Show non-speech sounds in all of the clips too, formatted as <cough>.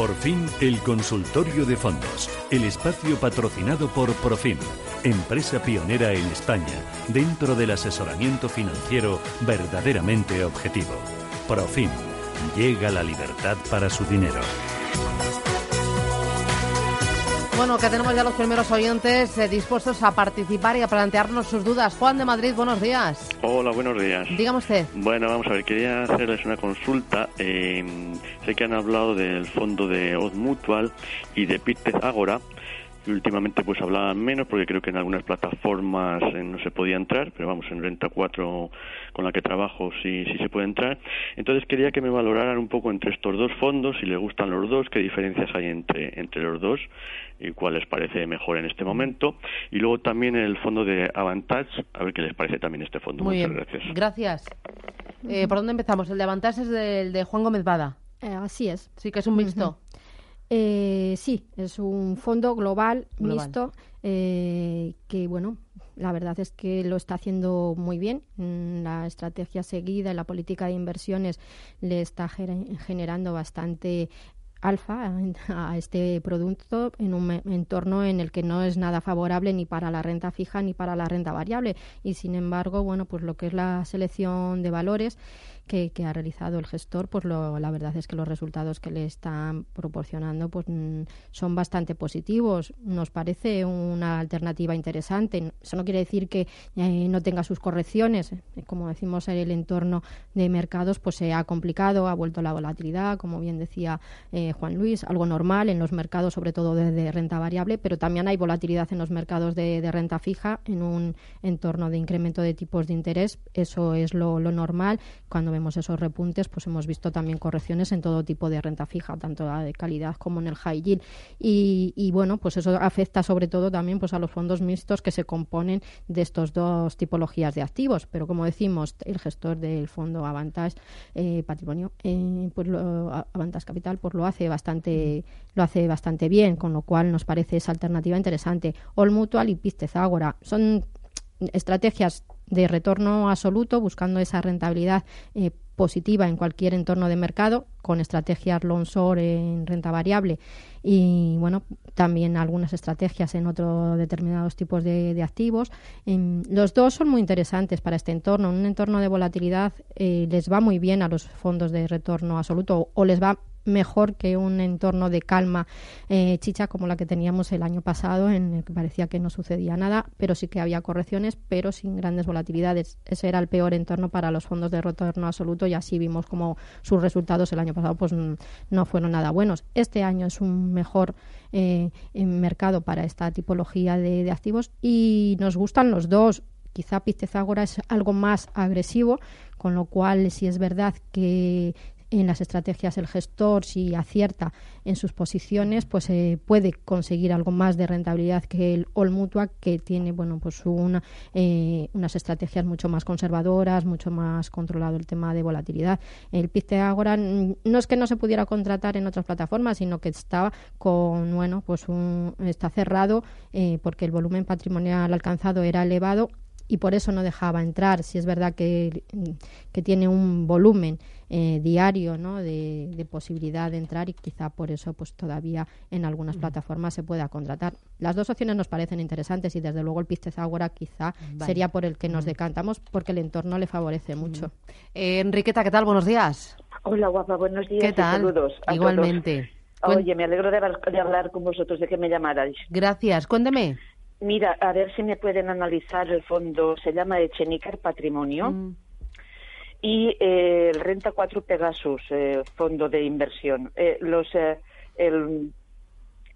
Por fin, el consultorio de fondos, el espacio patrocinado por Profim, empresa pionera en España dentro del asesoramiento financiero verdaderamente objetivo. Profim, llega la libertad para su dinero. Bueno, que tenemos ya los primeros oyentes eh, dispuestos a participar y a plantearnos sus dudas. Juan de Madrid, buenos días. Hola, buenos días. Dígame usted. Bueno, vamos a ver, quería hacerles una consulta. Eh, sé que han hablado del fondo de Oz Mutual y de Pitez Agora últimamente pues hablaban menos porque creo que en algunas plataformas eh, no se podía entrar, pero vamos, en Renta 4 con la que trabajo sí, sí se puede entrar. Entonces quería que me valoraran un poco entre estos dos fondos, si les gustan los dos, qué diferencias hay entre, entre los dos y cuál les parece mejor en este momento. Y luego también el fondo de Avantage, a ver qué les parece también este fondo. Muy Muchas bien. gracias. Gracias. Eh, ¿Por dónde empezamos? El de Avantage es del de Juan Gómez Bada. Eh, así es. Sí, que es un mixto. Eh, sí, es un fondo global, Global. mixto eh, que, bueno, la verdad es que lo está haciendo muy bien. Mm, La estrategia seguida y la política de inversiones le está gener- generando bastante alfa a este producto en un entorno en el que no es nada favorable ni para la renta fija ni para la renta variable y sin embargo bueno pues lo que es la selección de valores que, ha realizado el gestor, pues lo- la verdad es que los resultados que le están proporcionando pues mm, son bastante positivos. Nos parece una alternativa interesante. Eso no quiere decir que eh, no tenga sus correcciones. Como decimos, el entorno de mercados pues se ha complicado, ha vuelto la volatilidad, como bien decía eh, Juan Luis, algo normal en los mercados, sobre todo de, de renta variable, pero también hay volatilidad en los mercados de, de renta fija en un entorno de incremento de tipos de interés. Eso es lo, lo normal. Cuando vemos esos repuntes, pues hemos visto también correcciones en todo tipo de renta fija, tanto la de calidad como en el high yield. Y, y, bueno, pues eso afecta sobre todo también pues a los fondos mixtos que se componen de estos dos tipologías de activos. Pero como decimos, el gestor del fondo Avantage eh, Patrimonio, eh, pues lo, Avantage Capital, pues lo hace bastante, lo hace bastante bien, con lo cual nos parece esa alternativa interesante. All Mutual y Pistez Agora son estrategias de retorno absoluto, buscando esa rentabilidad eh, positiva en cualquier entorno de mercado, con estrategias long short en renta variable y bueno, también algunas estrategias en otros determinados tipos de, activos. Em, los dos son muy interesantes para este entorno. En un entorno de volatilidad eh, les va muy bien a los fondos de retorno absoluto o, o les va mejor que un entorno de calma eh, chicha como la que teníamos el año pasado en el que parecía que no sucedía nada pero sí que había correcciones pero sin grandes volatilidades. Ese era el peor entorno para los fondos de retorno absoluto y así vimos como sus resultados el año pasado pues no fueron nada buenos. Este año es un mejor eh, mercado para esta tipología de, activos y nos gustan los dos. Quizá Pistezagora es algo más agresivo con lo cual si es verdad que en las estrategias el gestor, si acierta en sus posiciones, pues eh, puede conseguir algo más de rentabilidad que el All Mutua, que tiene bueno pues una, eh, unas estrategias mucho más conservadoras, mucho más controlado el tema de volatilidad. El Piste Agora mm, no es que no se pudiera contratar en otras plataformas, sino que está con bueno pues un, está cerrado eh, porque el volumen patrimonial alcanzado era elevado y por eso no dejaba entrar. Si es verdad que, que tiene un volumen eh, diario ¿no? de, de, posibilidad de entrar y quizá por eso pues todavía en algunas mm. plataformas se pueda contratar. Las dos opciones nos parecen interesantes y desde luego el Pistez Agora quizá vale. sería por el que nos decantamos porque el entorno le favorece mucho. Eh, Enriqueta, ¿qué tal? Buenos días. Hola guapa, buenos días. ¿Qué tal? saludos a Igualmente. Todos. Oye, me alegro de hablar, de hablar con vosotros, de que me llamarais. Gracias. Cuénteme. Mira, a ver si me pueden analizar el fondo, se llama Echenicar Patrimonio. Mm. Y eh, el Renta 4 Pegasus, eh, fondo de inversión. Eh, los el,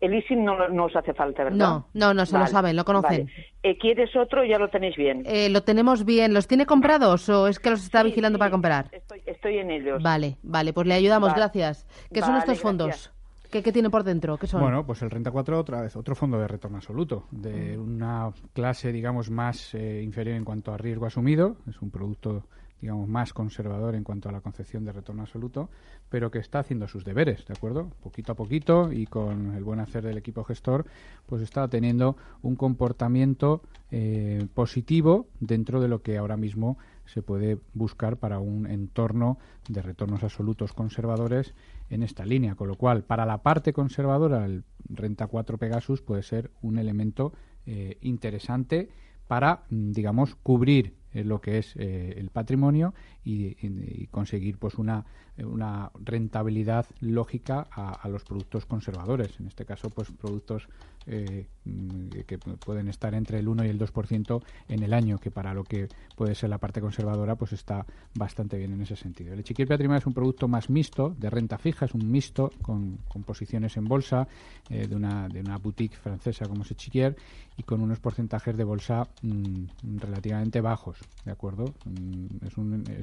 el ISIN no, no, os hace falta, ¿verdad? No, no, no se vale, lo saben, lo conocen. Vale. ¿Quieres otro? Ya lo tenéis bien. lo tenemos bien. ¿Los tiene comprados o es que los está sí, vigilando sí, para comprar? Estoy, estoy, en ellos. Vale, vale, pues le ayudamos, vale. gracias. ¿Qué son estos fondos? Gracias. ¿Qué, ¿Qué, tiene por dentro? ¿Qué son? Bueno, pues el Renta 4 otra vez, otro fondo de retorno absoluto, de una clase, digamos, más eh, inferior en cuanto a riesgo asumido. Es un producto, digamos, más conservador en cuanto a la concepción de retorno absoluto, pero que está haciendo sus deberes, ¿de acuerdo? Poquito a poquito y con el buen hacer del equipo gestor, pues está teniendo un comportamiento eh, positivo dentro de lo que ahora mismo se puede buscar para un entorno de retornos absolutos conservadores en esta línea, con lo cual para la parte conservadora el renta 4 Pegasus puede ser un elemento eh, interesante para, mm, digamos, cubrir eh, lo que es eh, el patrimonio y, conseguir pues una, una rentabilidad lógica a, los productos conservadores. En este caso, pues productos eh, mm, que pueden estar entre el 1 y el 2% en el año, que para lo que puede ser la parte conservadora, pues está bastante bien en ese sentido. El Echiquier Patrimonio es un producto más mixto, de renta fija, es un mixto con, posiciones en bolsa de, una, de una boutique francesa como es Echiquier y con unos porcentajes de bolsa mm, relativamente bajos, ¿de acuerdo? Mm, es,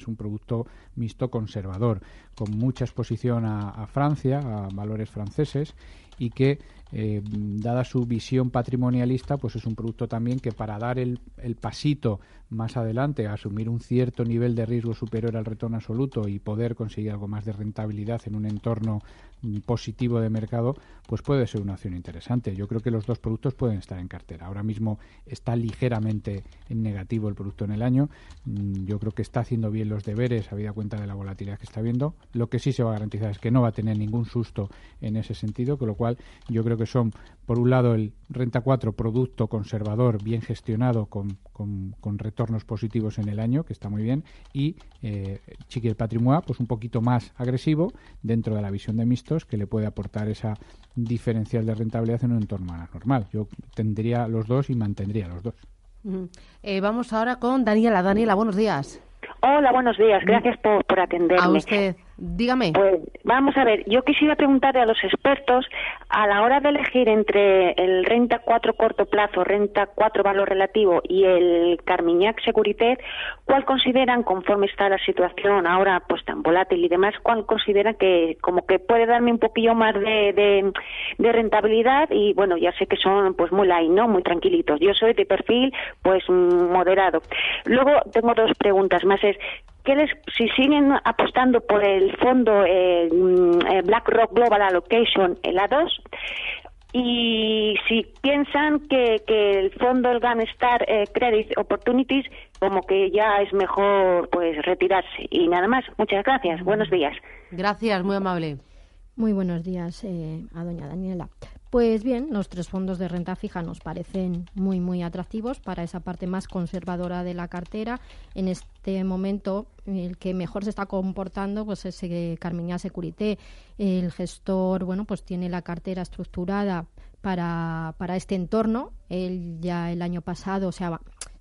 un, producto mixto conservador, con mucha exposición a Francia, a valores franceses y que eh, dada su visión patrimonialista, pues es un producto también que para dar el, el, pasito más adelante, asumir un cierto nivel de riesgo superior al retorno absoluto y poder conseguir algo más de rentabilidad en un entorno mm, positivo de mercado, pues puede ser una opción interesante. Yo creo que los dos productos pueden estar en cartera. Ahora mismo está ligeramente en negativo el producto en el año. Mm, yo creo que está haciendo bien los deberes, habida cuenta de la volatilidad que está viendo. Lo que sí se va a garantizar es que no va a tener ningún susto en ese sentido, con lo cual yo creo que son, por un lado, el Renta 4, producto conservador, bien gestionado, con, con, retornos positivos en el año, que está muy bien, y eh, Chiqui el Patrimoine, pues un poquito más agresivo dentro de la visión de mixtos, que le puede aportar esa diferencial de rentabilidad en un entorno más normal. Yo tendría los dos y mantendría los dos. Eh, vamos ahora con Daniela. Daniela, buenos días. Hola, buenos días. Gracias por, por atenderme. A usted. Dígame. Pues vamos a ver, yo quisiera preguntarle a los expertos, a la hora de elegir entre el renta 4 corto plazo, renta 4 valor relativo y el Carmignac Securité, ¿cuál consideran, conforme está la situación ahora pues tan volátil y demás, cuál consideran que como que puede darme un poquillo más de, de, rentabilidad? Y bueno, ya sé que son pues muy light, ¿no? Muy tranquilitos. Yo soy de perfil pues moderado. Luego tengo dos preguntas más. Es, si siguen apostando por el fondo eh, mm, eh, BlackRock Global Allocation, el A2, y si piensan que, el fondo el Gamestar eh, Credit Opportunities como que ya es mejor pues retirarse. Y nada más. Muchas gracias. Buenos días. Gracias muy amable. Muy buenos días a doña Daniela pues bien, los tres fondos de renta fija nos parecen muy, muy atractivos para esa parte más conservadora de la cartera. En este momento, el que mejor se está comportando pues es eh, Carmiña Securité. El gestor, bueno, pues tiene la cartera estructurada para, para este entorno. Él ya el año pasado se,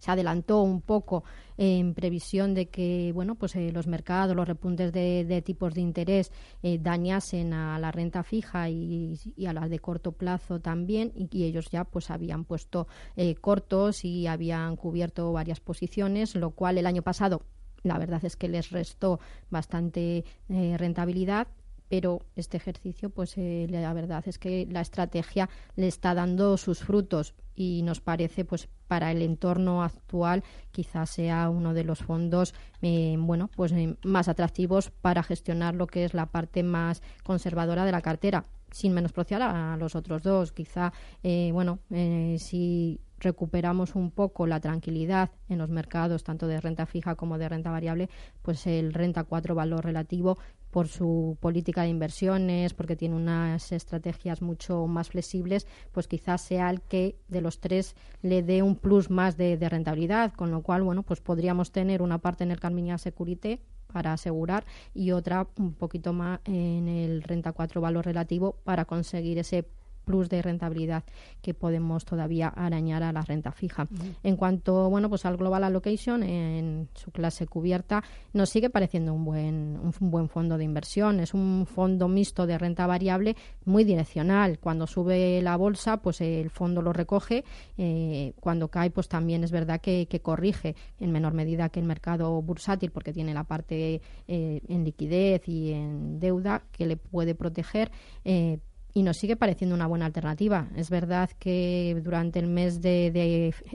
se adelantó un poco en previsión de que bueno pues eh, los mercados, los repuntes de, tipos de interés eh, dañasen a la renta fija y, a la de corto plazo también y, ellos ya pues habían puesto eh, cortos y habían cubierto varias posiciones, lo cual el año pasado la verdad es que les restó bastante rentabilidad pero este ejercicio, pues eh, la verdad es que la estrategia le está dando sus frutos y nos parece, pues para el entorno actual, quizás sea uno de los fondos, eh, bueno, pues eh, más atractivos para gestionar lo que es la parte más conservadora de la cartera, sin menospreciar a los otros dos. Quizá, bueno, si recuperamos un poco la tranquilidad en los mercados, tanto de renta fija como de renta variable, pues el renta 4 valor relativo por su política de inversiones, porque tiene unas estrategias mucho más flexibles, pues quizás sea el que de los tres le dé un plus más de, rentabilidad, con lo cual, bueno, pues podríamos tener una parte en el Carmiña Securité para asegurar y otra un poquito más en el renta 4 valor relativo para conseguir ese plus de rentabilidad que podemos todavía arañar a la renta fija. En cuanto bueno, pues al Global Allocation, en su clase cubierta, nos sigue pareciendo un buen, un buen fondo de inversión. Es un fondo mixto de renta variable muy direccional. Cuando sube la bolsa, pues el fondo lo recoge. Eh, cuando cae, pues también es verdad que, corrige en menor medida que el mercado bursátil, porque tiene la parte eh, en liquidez y en deuda que le puede proteger. Eh, y nos sigue pareciendo una buena alternativa. Es verdad que durante el mes de,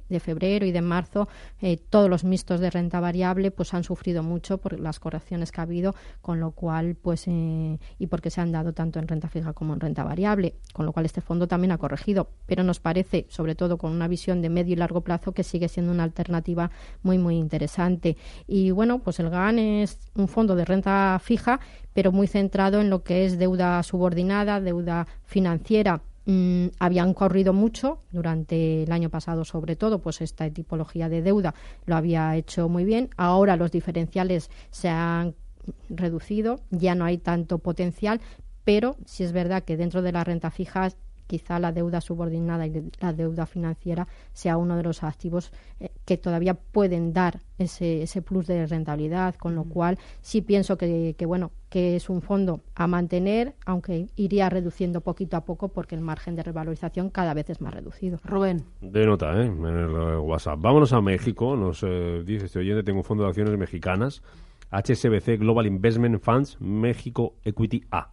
de, febrero y de marzo eh, todos los mixtos de renta variable pues han sufrido mucho por las correcciones que ha habido, con lo cual pues eh, y porque se han dado tanto en renta fija como en renta variable, con lo cual este fondo también ha corregido. Pero nos parece, sobre todo con una visión de medio y largo plazo, que sigue siendo una alternativa muy muy interesante. Y bueno, pues el GAN es un fondo de renta fija pero muy centrado en lo que es deuda subordinada, deuda financiera. Mm, habían corrido mucho durante el año pasado, sobre todo, pues esta tipología de deuda. Lo había hecho muy bien. Ahora los diferenciales se han reducido, ya no hay tanto potencial, pero sí es verdad que dentro de la renta fija quizá la deuda subordinada y la deuda financiera sea uno de los activos eh, que todavía pueden dar ese, ese plus de rentabilidad, con lo cual sí pienso que, que, bueno que es un fondo a mantener, aunque iría reduciendo poquito a poco porque el margen de revalorización cada vez es más reducido. Rubén. De nota, ¿eh? En el WhatsApp. Vámonos a México. Nos eh, dice este oyente, tengo un fondo de acciones mexicanas. HSBC Global Investment Funds México Equity A.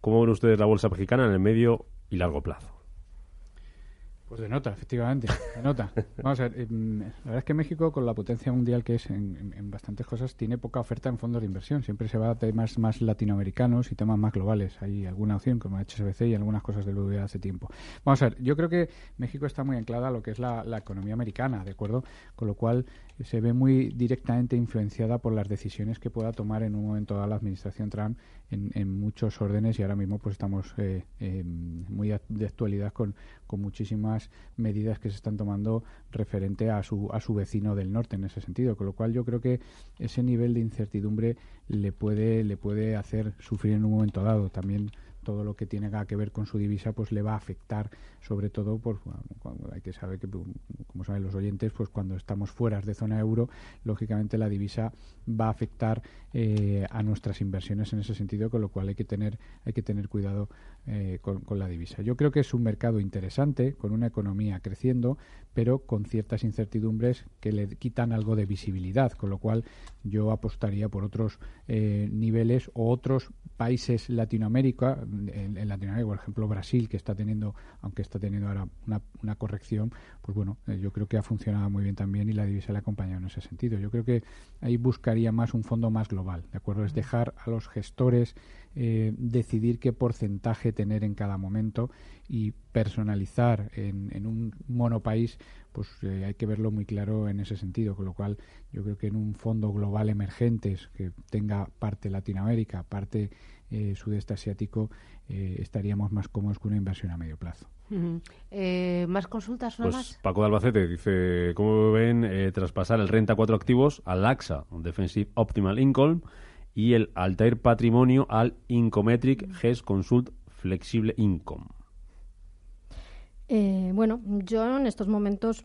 ¿Cómo ven ustedes la bolsa mexicana en el medio y largo plazo. Pues de nota, efectivamente, de nota. <laughs> Vamos a ver, em, la verdad es que México, con la potencia mundial que es en, bastantes cosas, tiene poca oferta en fondos de inversión. Siempre se va a temas más latinoamericanos y temas más globales. Hay alguna opción, como HSBC y algunas cosas del BBVA hace tiempo. Vamos a ver, yo creo que México está muy anclada a lo que es la, la economía americana, ¿de acuerdo? Con lo cual se ve muy directamente influenciada por las decisiones que pueda tomar en un momento dado la administración Trump en, muchos órdenes y ahora mismo pues estamos eh, muy de actualidad con, con muchísimas medidas que se están tomando referente a su, a su vecino del norte en ese sentido, con lo cual yo creo que ese nivel de incertidumbre le puede, le puede hacer sufrir en un momento dado. También todo lo que tiene que ver con su divisa pues le va a afectar sobre todo por cuando hay que saber que como saben los oyentes pues cuando estamos fuera de zona euro lógicamente la divisa va a afectar eh, a nuestras inversiones en ese sentido con lo cual hay que tener hay que tener cuidado eh, con, con, la divisa yo creo que es un mercado interesante con una economía creciendo pero con ciertas incertidumbres que le quitan algo de visibilidad con lo cual yo apostaría por otros eh, niveles o otros países Latinoamérica en, Latinoamérica, por ejemplo Brasil, que está teniendo, aunque está teniendo ahora una, corrección, pues bueno, eh, yo creo que ha funcionado muy bien también y la divisa le ha acompañado en ese sentido. Yo creo que ahí buscaría más un fondo más global, ¿de acuerdo? Es dejar a los gestores eh, decidir qué porcentaje tener en cada momento y personalizar en, en un monopaís, pues eh, hay que verlo muy claro en ese sentido. Con lo cual, yo creo que en un fondo global emergentes que tenga parte Latinoamérica, parte eh, sudeste asiático, eh, estaríamos más cómodos con una inversión a medio plazo. ¿Más consultas? Pues más? Paco de Albacete dice, ¿cómo ven traspasar el renta 4 activos al AXA, Defensive Optimal Income, y el Altair Patrimonio al Incometric GES Consult Flexible Income? Eh, bueno, yo en estos momentos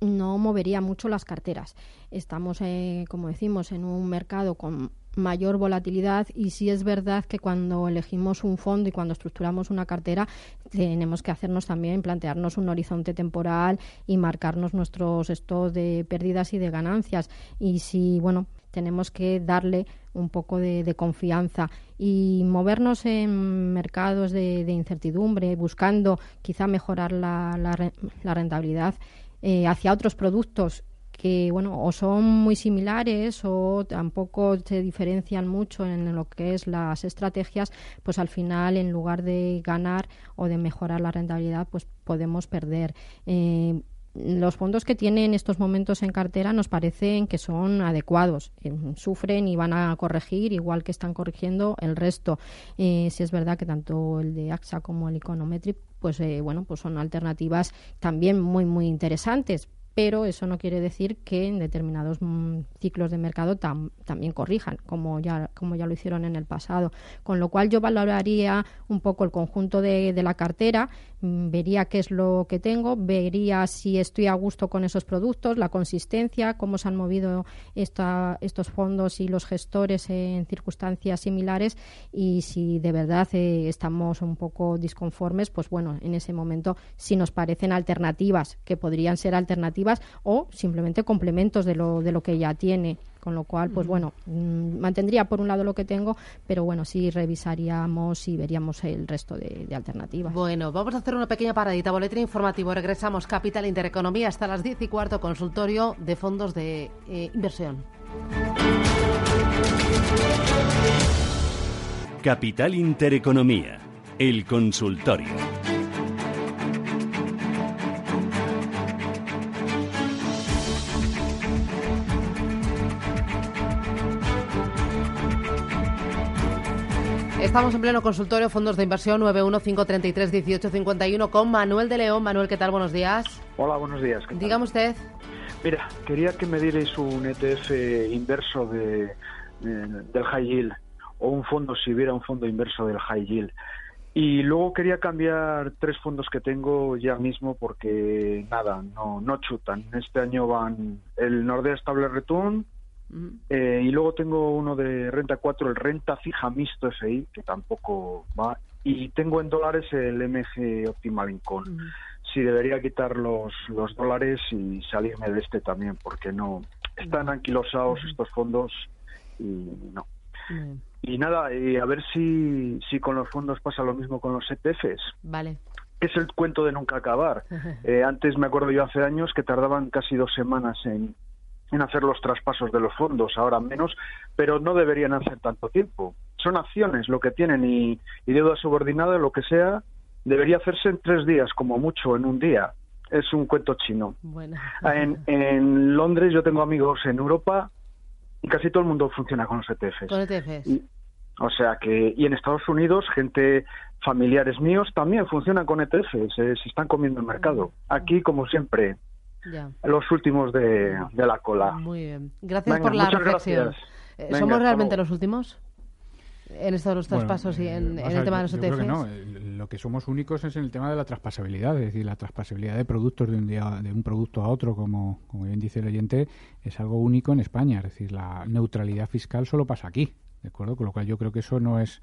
no movería mucho las carteras. Estamos, eh, como decimos, en un mercado con mayor volatilidad y sí es verdad que cuando elegimos un fondo y cuando estructuramos una cartera tenemos que hacernos también plantearnos un horizonte temporal y marcarnos nuestros estados de pérdidas y de ganancias. Y si bueno tenemos que darle un poco de, confianza y movernos en mercados de, incertidumbre, buscando quizá mejorar la, la, rentabilidad eh, hacia otros productos que bueno o son muy similares o tampoco se diferencian mucho en lo que es las estrategias pues al final en lugar de ganar o de mejorar la rentabilidad pues podemos perder eh, los fondos que tienen en estos momentos en cartera nos parecen que son adecuados. Eh, sufren y van a corregir igual que están corrigiendo el resto. Eh, si es verdad que tanto el de AXA como el Econometric pues eh, bueno, pues son alternativas también muy muy interesantes, pero eso no quiere decir que en determinados mm, ciclos de mercado también corrijan, como ya, como ya lo hicieron en el pasado. Con lo cual yo valoraría un poco el conjunto de, de la cartera, vería qué es lo que tengo, vería si estoy a gusto con esos productos, la consistencia, cómo se han movido esta, estos fondos y los gestores en circunstancias similares y si de verdad eh, estamos un poco disconformes, pues bueno, en ese momento si nos parecen alternativas, que podrían ser alternativas, o simplemente complementos de lo, de lo que ya tiene. Con lo cual, pues bueno, mm, mantendría por un lado lo que tengo, pero bueno, sí revisaríamos y veríamos el resto de, alternativas. Bueno, vamos a hacer una pequeña paradita, boletín informativo. Regresamos, Capital Intereconomía, hasta las 10 y cuarto, consultorio de fondos de eh, inversión. Capital Intereconomía, el consultorio. Estamos en pleno consultorio, fondos de inversión 915331851 con Manuel de León. Manuel, ¿qué tal? Buenos días. Hola, buenos días. Dígame usted. Mira, quería que me dierais un ETF inverso de, del high yield o un fondo, si hubiera un fondo inverso del high yield. Y luego quería cambiar tres fondos que tengo ya mismo porque nada, no, no chutan. Este año van el Nordea Stable Return, eh, y luego tengo uno de renta 4, el renta fija mixto FI, que tampoco va. Y tengo en dólares el MG Optimal Income. Si debería quitar los, los dólares y salirme de este también, porque no. Están anquilosados estos fondos y no. Y nada, y a ver si, si con los fondos pasa lo mismo con los ETFs. Vale. Es el cuento de nunca acabar. <laughs> Eh, antes me acuerdo yo hace años que tardaban casi dos semanas en, en hacer los traspasos de los fondos, ahora menos, pero no deberían hacer tanto tiempo. Son acciones lo que tienen y, deuda subordinada, lo que sea, debería hacerse en tres días, como mucho, en un día. Es un cuento chino. En, en Londres yo tengo amigos en Europa y casi todo el mundo funciona con los ETFs. Con ETFs. o sea que, y en Estados Unidos, gente, familiares míos también funcionan con ETFs, se están comiendo el mercado. Aquí, como siempre, los últimos de, la cola. Muy bien. Gracias por la reflexión. Eh, ¿Somos realmente los últimos? en esto de los traspasos y en, el tema de los ETFs? no. Lo que somos únicos es en el tema de la traspasabilidad, es decir, la traspasabilidad de productos de un día de un producto a otro, como, como bien dice el oyente, es algo único en España. Es decir, la neutralidad fiscal solo pasa aquí, ¿de acuerdo? Con lo cual yo creo que eso no es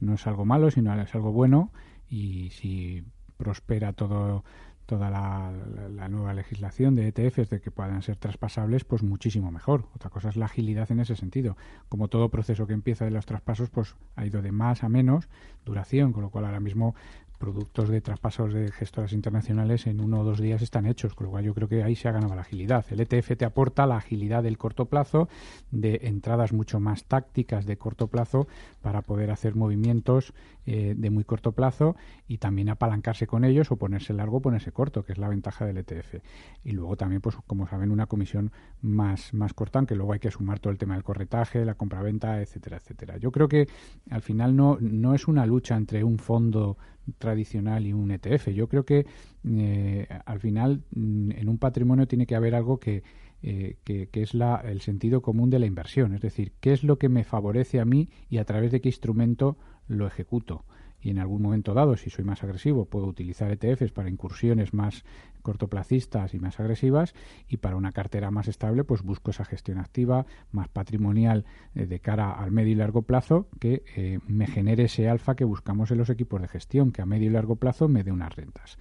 no es algo malo, sino es algo bueno y si prospera todo toda la, nueva legislación de ETFs de que puedan ser traspasables, pues muchísimo mejor. Otra cosa es la agilidad en ese sentido. Como todo proceso que empieza de los traspasos, pues ha ido de más a menos duración, con lo cual ahora mismo productos de traspasos de gestoras internacionales en uno o dos días están hechos, con lo cual yo creo que ahí se ha ganado la agilidad. El ETF te aporta la agilidad del corto plazo, de entradas mucho más tácticas de corto plazo para poder hacer movimientos eh, de muy corto plazo y también apalancarse con ellos o ponerse largo o ponerse corto, que es la ventaja del ETF. Y luego también, pues como saben, una comisión más, más corta, aunque luego hay que sumar todo el tema del corretaje, la compraventa, etcétera, etcétera. Yo creo que al final no, no es una lucha entre un fondo tradicional y un ETF. Yo creo que eh, al final mm, en un patrimonio tiene que haber algo que, eh, que, es la, el sentido común de la inversión, es decir, qué es lo que me favorece a mí y a través de qué instrumento lo ejecuto y en algún momento dado, si soy más agresivo, puedo utilizar ETFs para incursiones más cortoplacistas y más agresivas y para una cartera más estable pues busco esa gestión activa más patrimonial eh, de cara al medio y largo plazo que eh, me genere ese alfa que buscamos en los equipos de gestión que a medio y largo plazo me dé unas rentas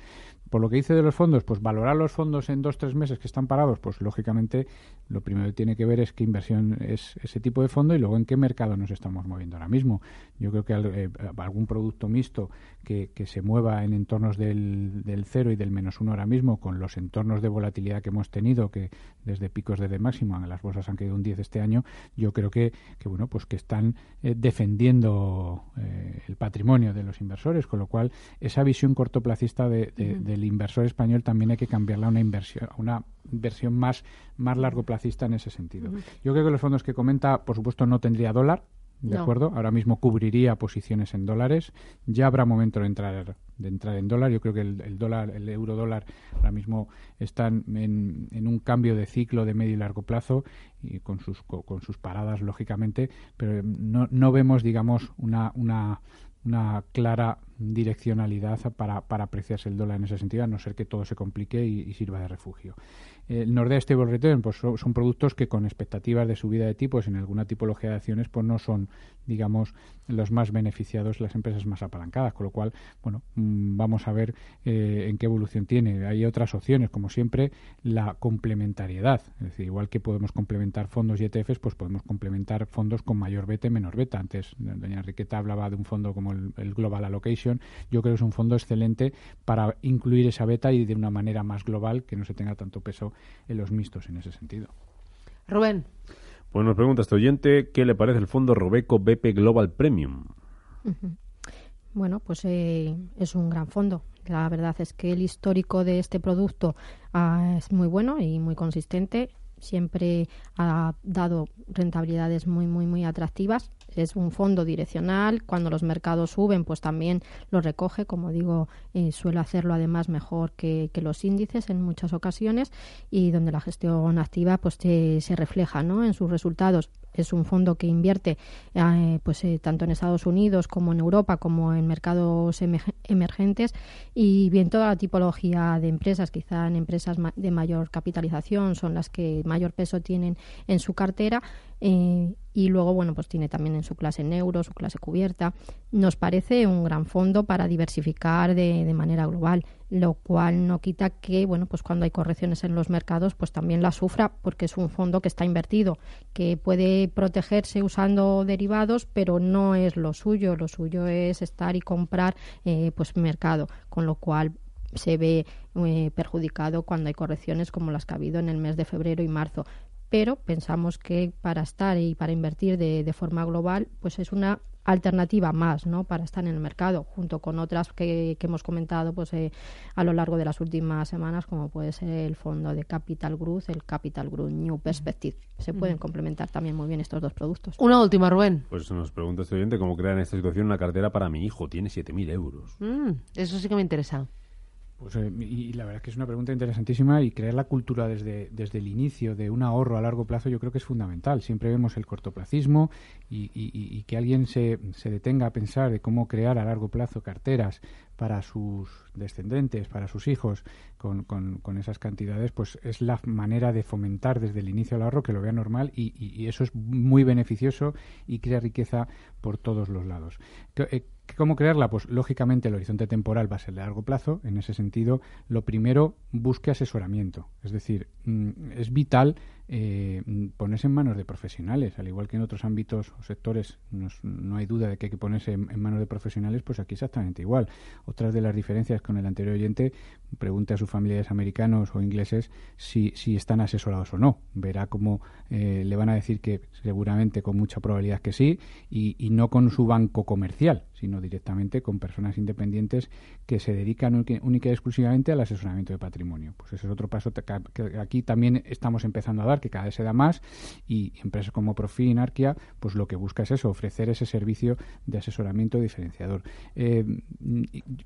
por lo que dice de los fondos, pues valorar los fondos en dos, tres meses que están parados, pues lógicamente lo primero que tiene que ver es qué inversión es ese tipo de fondo y luego en qué mercado nos estamos moviendo ahora mismo. Yo creo que eh, algún producto mixto que, se mueva en entornos del, del, cero y del menos uno ahora mismo, con los entornos de volatilidad que hemos tenido, que desde picos de, máximo las bolsas han caído un 10 este año, yo creo que, que bueno, pues que están eh, defendiendo eh, el patrimonio de los inversores, con lo cual esa visión cortoplacista de, del inversor español también hay que cambiarla a una inversión, a una inversión más, más largo placista en ese sentido. Yo creo que los fondos que comenta, por supuesto, no tendría dólar, ¿de acuerdo? Ahora mismo cubriría posiciones en dólares. Ya habrá momento de entrar de entrar en dólar. Yo creo que el, dólar, el euro dólar, ahora mismo están en, en, un cambio de ciclo de medio y largo plazo y con sus con sus paradas lógicamente, pero no, no vemos, digamos, una una una clara direccionalidad para, para apreciarse el dólar en ese sentido, a no ser que todo se complique y sirva de refugio. El Nordea Stable Return pues son, productos que con expectativas de subida de tipos en alguna tipología de acciones pues no son, digamos, los más beneficiados las empresas más apalancadas, con lo cual, bueno, mm, vamos a ver eh, en qué evolución tiene. Hay otras opciones, como siempre, la complementariedad, es decir, igual que podemos complementar fondos y ETFs, pues podemos complementar fondos con mayor beta y menor beta. Antes, doña Enriqueta hablaba de un fondo como el, el Global Allocation, yo creo que es un fondo excelente para incluir esa beta y de una manera más global, que no se tenga tanto peso en los mixtos en ese sentido. Rubén. Pues nos pregunta este oyente, ¿qué le parece el fondo Robeco BP Global Premium? Bueno, pues eh, es un gran fondo. La verdad es que el histórico de este producto ah, es muy bueno y muy consistente. Siempre ha dado rentabilidades muy, muy, muy atractivas. es un fondo direccional. Cuando los mercados suben, pues también lo recoge. Como digo, eh, suele hacerlo además mejor que, los índices en muchas ocasiones y donde la gestión activa pues se refleja ¿no? en sus resultados es un fondo que invierte eh, pues eh, tanto en Estados Unidos como en Europa como en mercados emergentes y bien toda la tipología de empresas quizá en empresas de mayor capitalización son las que mayor peso tienen en su cartera eh, y luego, bueno, pues tiene también en su clase neuro, su clase cubierta. Nos parece un gran fondo para diversificar de, de, manera global, lo cual no quita que, bueno, pues cuando hay correcciones en los mercados, pues también la sufra porque es un fondo que está invertido, que puede protegerse usando derivados, pero no es lo suyo. Lo suyo es estar y comprar, eh, pues mercado, con lo cual se ve eh, perjudicado cuando hay correcciones como las que ha habido en el mes de febrero y marzo pero pensamos que para estar y para invertir de, de, forma global, pues es una alternativa más, ¿no? Para estar en el mercado, junto con otras que, que hemos comentado, pues eh, a lo largo de las últimas semanas, como puede ser el fondo de Capital Growth, el Capital Growth New Perspective. Se pueden complementar también muy bien estos dos productos. Una última, Rubén. Pues nos pregunta este oyente cómo crear en esta situación una cartera para mi hijo. Tiene 7.000 euros. Mm, eso sí que me interesa. Pues, eh, y la verdad es que es una pregunta interesantísima y crear la cultura desde, desde el inicio de un ahorro a largo plazo yo creo que es fundamental. Siempre vemos el cortoplacismo y, que alguien se, se, detenga a pensar de cómo crear a largo plazo carteras para sus descendentes, para sus hijos, con, con, esas cantidades, pues es la manera de fomentar desde el inicio el ahorro que lo vea normal y, y eso es muy beneficioso y crea riqueza por todos los lados. Eh, ¿Cómo crearla? Pues lógicamente el horizonte temporal va a ser de largo plazo. En ese sentido, lo primero, busque asesoramiento. Es decir, mm, es vital eh, ponerse en manos de profesionales, al igual que en otros ámbitos o sectores no hay duda de que hay que ponerse en, manos de profesionales, pues aquí exactamente igual. Otras de las diferencias con el anterior oyente, pregunte a sus familiares americanos o ingleses si, si están asesorados o no. Verá cómo eh, le van a decir que seguramente con mucha probabilidad que sí y, y no con su banco comercial, sino directamente con personas independientes que se dedican única y exclusivamente al asesoramiento de patrimonio. Pues ese es otro paso que aquí también estamos empezando a dar que cada vez se da más y empresas como Profi y Arquia, pues lo que busca es eso, ofrecer ese servicio de asesoramiento diferenciador. Eh,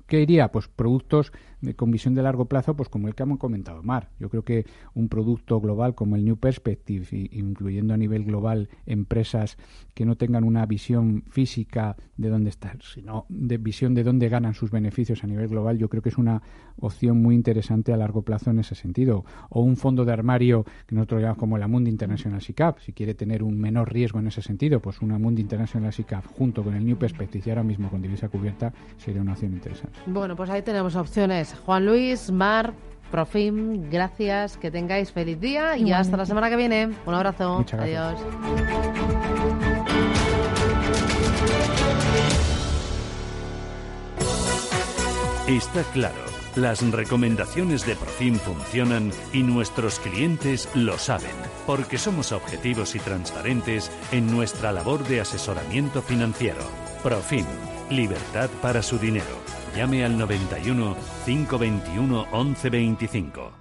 ¿Qué diría? Pues productos con visión de largo plazo, pues como el que hemos comentado, Mar. Yo creo que un producto global como el New Perspective, incluyendo a nivel global empresas que no tengan una visión física de dónde están, sino de visión de dónde ganan sus beneficios a nivel global, yo creo que es una opción muy interesante a largo plazo en ese sentido. O un fondo de armario que nosotros llamamos como la Mundi International SICAP, si quiere tener un menor riesgo en ese sentido, pues una Mundi International SICAP junto con el New Perspective y ahora mismo con divisa cubierta sería una opción interesante. Bueno, pues ahí tenemos opciones. Juan Luis, Mar, Profim, gracias, que tengáis feliz día y hasta la semana que viene. Un abrazo. Adiós. Está claro. Las recomendaciones de Profim funcionan y nuestros clientes lo saben, porque somos objetivos y transparentes en nuestra labor de asesoramiento financiero. Profim, libertad para su dinero. Llame al 91 521 1125.